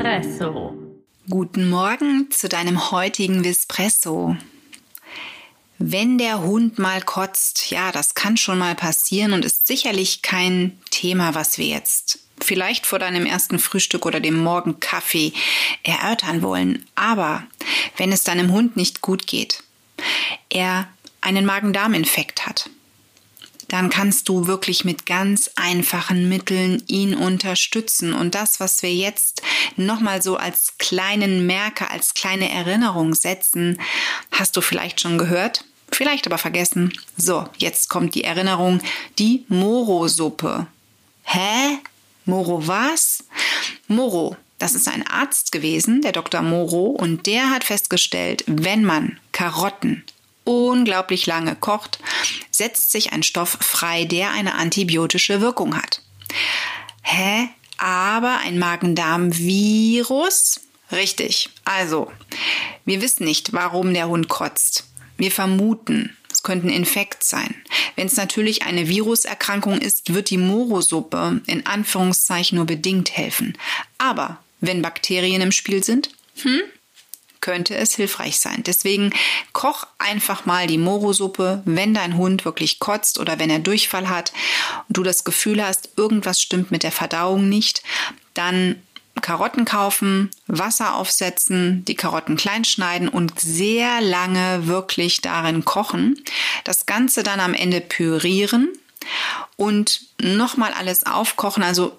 Vispresso. Guten Morgen zu deinem heutigen Vispresso. Wenn der Hund mal kotzt, ja, das kann schon mal passieren und ist sicherlich kein Thema, was wir jetzt vielleicht vor deinem ersten Frühstück oder dem Morgenkaffee erörtern wollen. Aber wenn es deinem Hund nicht gut geht, er einen Magen-Darm-Infekt hat, dann kannst du wirklich mit ganz einfachen Mitteln ihn unterstützen. Und das, was wir jetzt nochmal so als kleinen Merker, als kleine Erinnerung setzen, hast du vielleicht schon gehört, vielleicht aber vergessen. So, jetzt kommt die Erinnerung, die Moro-Suppe. Hä? Moro was? Moro, das ist ein Arzt gewesen, der Dr. Moro, und der hat festgestellt, wenn man Karotten unglaublich lange kocht, setzt sich ein Stoff frei, der eine antibiotische Wirkung hat. Hä? Aber ein Magen-Darm-Virus? Richtig. Also, wir wissen nicht, warum der Hund kotzt. Wir vermuten, es könnte ein Infekt sein. Wenn es natürlich eine Viruserkrankung ist, wird die Morosuppe in Anführungszeichen nur bedingt helfen. Aber wenn Bakterien im Spiel sind, hm, könnte es hilfreich sein. Deswegen koch einfach mal die Morosuppe, wenn dein Hund wirklich kotzt oder wenn er Durchfall hat und du das Gefühl hast, irgendwas stimmt mit der Verdauung nicht, dann Karotten kaufen, Wasser aufsetzen, die Karotten klein schneiden und sehr lange wirklich darin kochen. Das Ganze dann am Ende pürieren und nochmal alles aufkochen. Also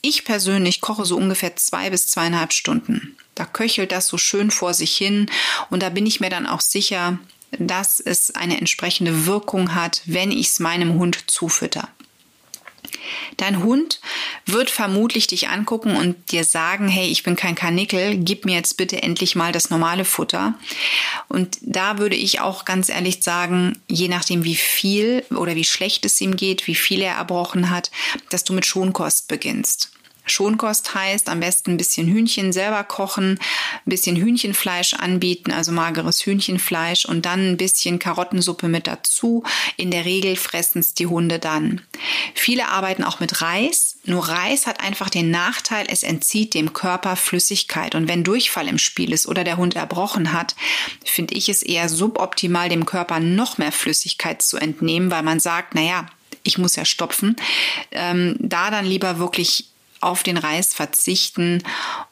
ich persönlich koche so ungefähr zwei bis zweieinhalb Stunden. Da köchelt das so schön vor sich hin und da bin ich mir dann auch sicher, dass es eine entsprechende Wirkung hat, wenn ich es meinem Hund zufütter. Dein Hund wird vermutlich dich angucken und dir sagen, hey, ich bin kein Karnickel, gib mir jetzt bitte endlich mal das normale Futter. Und da würde ich auch ganz ehrlich sagen, je nachdem wie viel oder wie schlecht es ihm geht, wie viel er erbrochen hat, dass du mit Schonkost beginnst. Schonkost heißt am besten ein bisschen Hühnchen selber kochen, ein bisschen Hühnchenfleisch anbieten, also mageres Hühnchenfleisch und dann ein bisschen Karottensuppe mit dazu. In der Regel fressen es die Hunde dann. Viele arbeiten auch mit Reis. Nur Reis hat einfach den Nachteil, es entzieht dem Körper Flüssigkeit. Und wenn Durchfall im Spiel ist oder der Hund erbrochen hat, finde ich es eher suboptimal, dem Körper noch mehr Flüssigkeit zu entnehmen, weil man sagt, naja, ich muss ja stopfen. Ähm, da dann lieber wirklich auf den Reis verzichten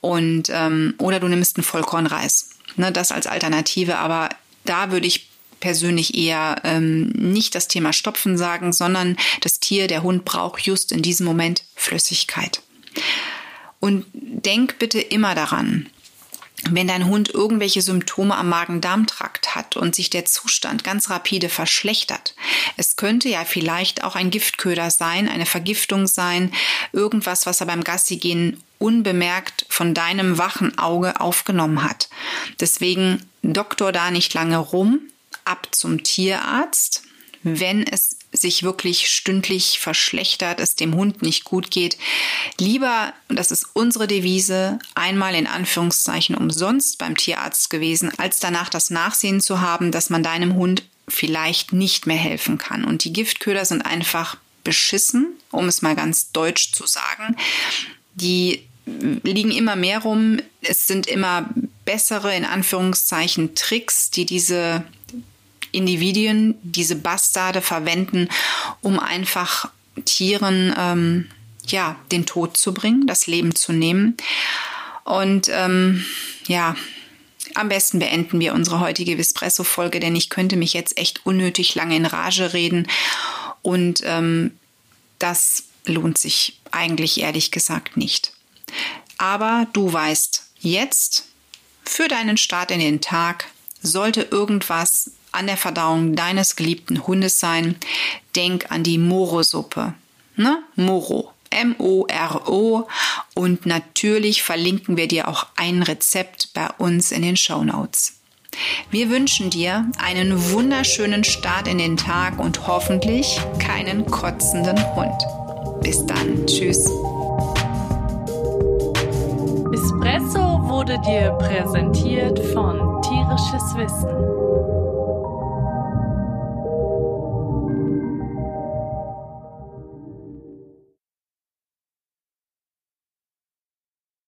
und ähm, oder du nimmst einen Vollkornreis. Ne, das als Alternative, aber da würde ich persönlich eher ähm, nicht das Thema Stopfen sagen, sondern das Tier, der Hund braucht just in diesem Moment Flüssigkeit. Und denk bitte immer daran, wenn dein Hund irgendwelche Symptome am Magen-Darm-Trakt hat und sich der Zustand ganz rapide verschlechtert. Es könnte ja vielleicht auch ein Giftköder sein, eine Vergiftung sein, irgendwas, was er beim Gassigehen unbemerkt von deinem wachen Auge aufgenommen hat. Deswegen Doktor da nicht lange rum, ab zum Tierarzt, wenn es sich wirklich stündlich verschlechtert, es dem Hund nicht gut geht. Lieber, das ist unsere Devise, einmal in Anführungszeichen umsonst beim Tierarzt gewesen, als danach das Nachsehen zu haben, dass man deinem Hund vielleicht nicht mehr helfen kann. Und die Giftköder sind einfach beschissen, um es mal ganz deutsch zu sagen. Die liegen immer mehr rum. Es sind immer bessere, in Anführungszeichen, Tricks, die diese Individuen diese Bastarde verwenden, um einfach Tieren ähm, ja den Tod zu bringen, das Leben zu nehmen. Und ähm, ja, am besten beenden wir unsere heutige Vespresso-Folge, denn ich könnte mich jetzt echt unnötig lange in Rage reden. Und ähm, das lohnt sich eigentlich ehrlich gesagt nicht. Aber du weißt, jetzt für deinen Start in den Tag sollte irgendwas an der Verdauung deines geliebten Hundes sein, denk an die Moro-Suppe. Ne? Moro. M-O-R-O. Und natürlich verlinken wir dir auch ein Rezept bei uns in den Show Notes. Wir wünschen dir einen wunderschönen Start in den Tag und hoffentlich keinen kotzenden Hund. Bis dann. Tschüss. Espresso wurde dir präsentiert von Tierisches Wissen